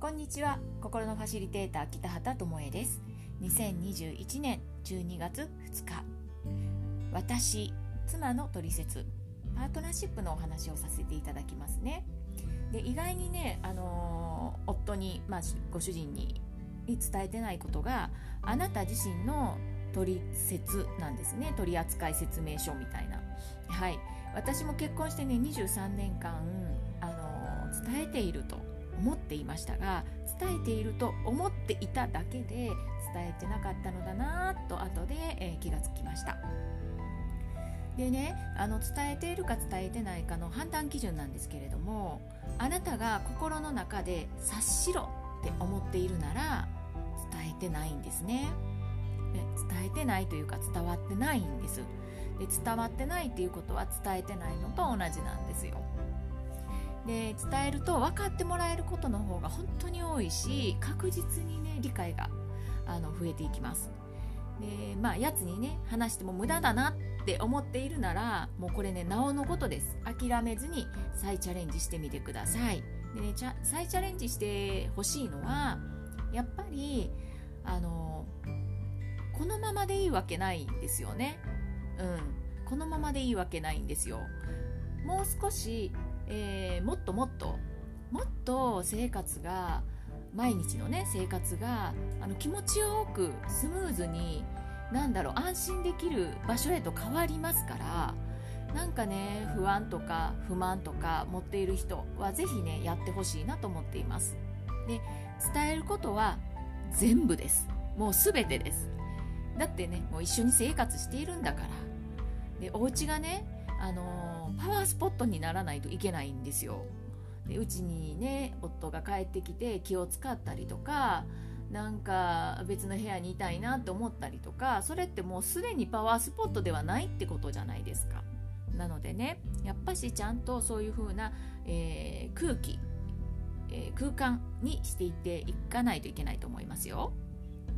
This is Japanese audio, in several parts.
こんにちは。心のファシリテーター北畑智恵です。2021年12月2日。私妻の取説パートナーシップのお話をさせていただきますね。で意外にね、あのー、夫に、まあ、ご主人に伝えてないことがあなた自身の取説なんですね。取扱説明書みたいな。はい。私も結婚してね23年間、あの、伝えていると思っていましたが伝えていると思っていただけで伝えてなかったのだなと後で、えー、気がつきました。でねあの伝えているか伝えてないかの判断基準なんですけれどもあなたが心の中で察しろって思っているなら伝えてないんですね。ね伝えてないというか伝わってないんです。で伝わってないっていうことは伝えてないのと同じなんですよ。で伝えると分かってもらえることの方が本当に多いし確実にね理解があの増えていきます。でまあやつにね話しても無駄だなって思っているならもうこれねなおのことです。諦めずに再チャレンジしてみてください。でね再チャレンジしてほしいのはやっぱりあのこのままでいいわけないんですよね。うん。このままでいいわけないんですよ。もう少しえー、もっともっともっと生活が毎日のね生活があの気持ちよくスムーズになんだろう安心できる場所へと変わりますからなんかね不安とか不満とか持っている人は是非ねやってほしいなと思っています。で伝えることは全部です。もう全てです。だってねもう一緒に生活しているんだからでお家がねあのーパワースポットにならないといけないんですよ。でうちにね夫が帰ってきて気を使ったりとかなんか別の部屋にいたいなって思ったりとかそれってもうすでにパワースポットではないってことじゃないですか。なのでねやっぱしちゃんとそういう風な、えー、空気、えー、空間にしていっていかないといけないと思いますよ。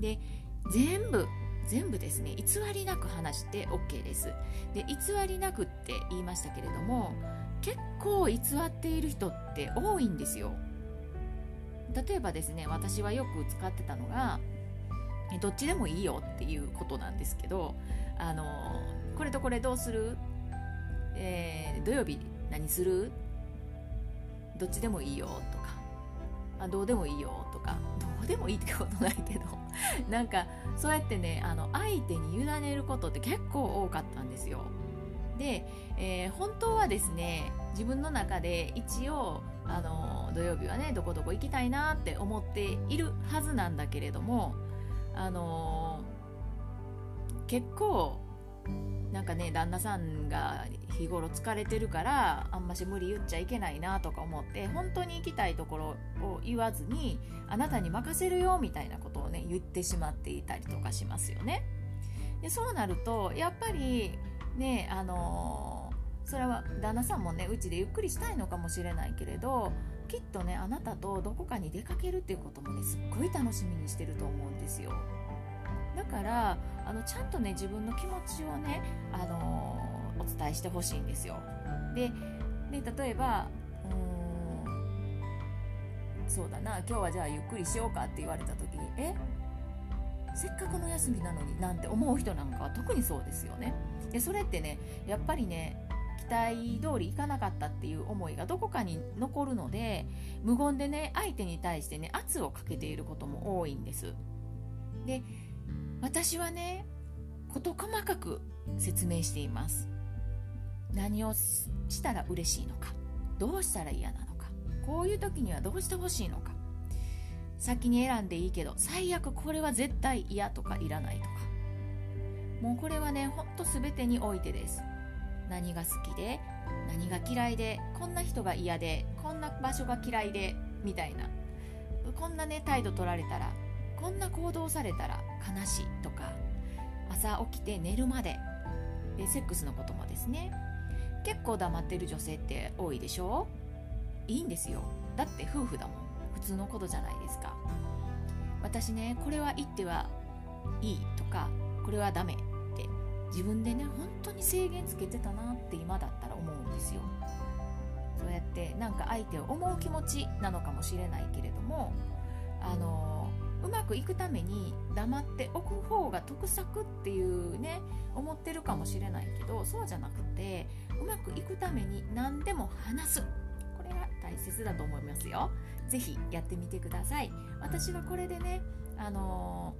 で全部全部ですね偽りなく話して OK です。で偽りなくって言いましたけれども結構偽っている人って多いんですよ。例えばですね私はよく使ってたのがどっちでもいいよっていうことなんですけどあのこれとこれどうする、えー、土曜日何する？どっちでもいいよとかあどうでもいいよとかでもいいってことないけど。なんかそうやってねあの相手に委ねることって結構多かったんですよ。で、えー、本当はですね自分の中で一応あの土曜日はねどこどこ行きたいなって思っているはずなんだけれどもあの結構なんかね旦那さんが日頃疲れてるからあんまし無理言っちゃいけないなとか思って本当に行きたいところを言わずにあなたに任せるよみたいなことをね言ってしまっていたりとかしますよね。でそうなるとやっぱりねあのー、それは旦那さんもねうちでゆっくりしたいのかもしれないけれどきっとねあなたとどこかに出かけるっていうこともねすっごい楽しみにしてると思うんですよ。だからあのちゃんとね自分の気持ちをね、あのー、お伝えしてほしいんですよ。でで例えばそうだな今日はじゃあゆっくりしようかって言われた時にえせっかくの休みなのになんて思う人なんかは特にそうですよね。でそれってねやっぱりね期待通りいかなかったっていう思いがどこかに残るので無言でね相手に対してね圧をかけていることも多いんです。で私はね事細かく説明しています。何をしたら嬉しいのかどうしたら嫌なのかこういう時にはどうしてほしいのか。先に選んでいいけど最悪これは絶対嫌とかいらないとか。もうこれはねほんと全てにおいてです。何が好きで何が嫌いでこんな人が嫌でこんな場所が嫌いでみたいな。こんなね態度取られたらこんな行動されたら悲しいとか朝起きて寝るまででセックスのこともですね。結構黙ってる女性って多いでしょ？いいんですよ。だって夫婦だもん。普通のことじゃないですか。私ねこれは言ってはいいとかこれはダメって自分でね本当に制限つけてたなって今だったら思うんですよ。そうやってなんか相手を思う気持ちなのかもしれないけれどもあのうまくいくために黙っておく方が得策っていうね思ってるかもしれないけどそうじゃなくてうまくいくために何でも話す。これが大切だと思いますよ。是非やってみてください。私はこれでねあの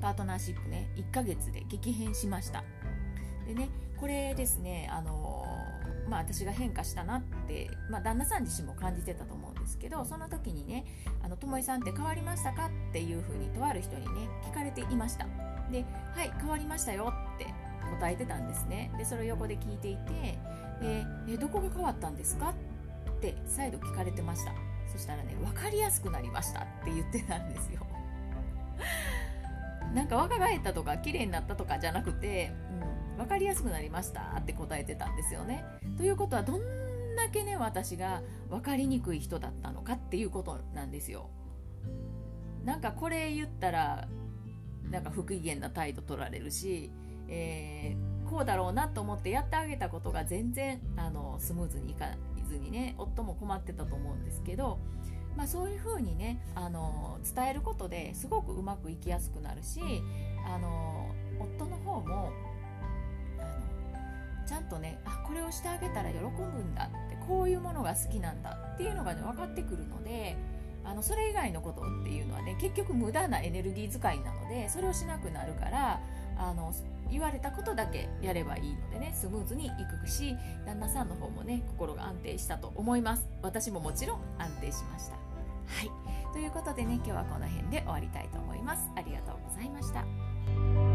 パートナーシップね1ヶ月で激変しました。でねこれですねあのまあ、私が変化したなって、まあ、旦那さん自身も感じてたと思うですけどその時にね「あのともえさんって変わりましたか?」っていうふうにとある人にね聞かれていました。で「はい変わりましたよ」って答えてたんですね。でそれを横で聞いていてでえどこが変わったんですか？って再度聞かれてました。そしたらね分かりやすくなりましたって言ってたんですよ。なんか若返ったとか綺麗になったとかじゃなくて、うん、分かりやすくなりましたって答えてたんですよね。ということはどんだけね私が分かりにくい人だったのかっていうことなんですよ。なんかこれ言ったらなんか不機嫌な態度取られるし、えー、こうだろうなと思ってやってあげたことが全然あのスムーズにいかずにね夫も困ってたと思うんですけどまあ、そういうふうにねあの伝えることですごくうまくいきやすくなるしあの夫の方もあのちゃんとねあこれをしてあげたら喜ぶんだってこういうものが好きなんだっていうのがね分かってくるのであのそれ以外のことっていうのはね結局無駄なエネルギー使いなのでそれをしなくなるからあの言われたことだけやればいいのでねスムーズにいくし旦那さんの方もね心が安定したと思います。私ももちろん安定しました。はい。ということでね今日はこの辺で終わりたいと思います。ありがとうございました。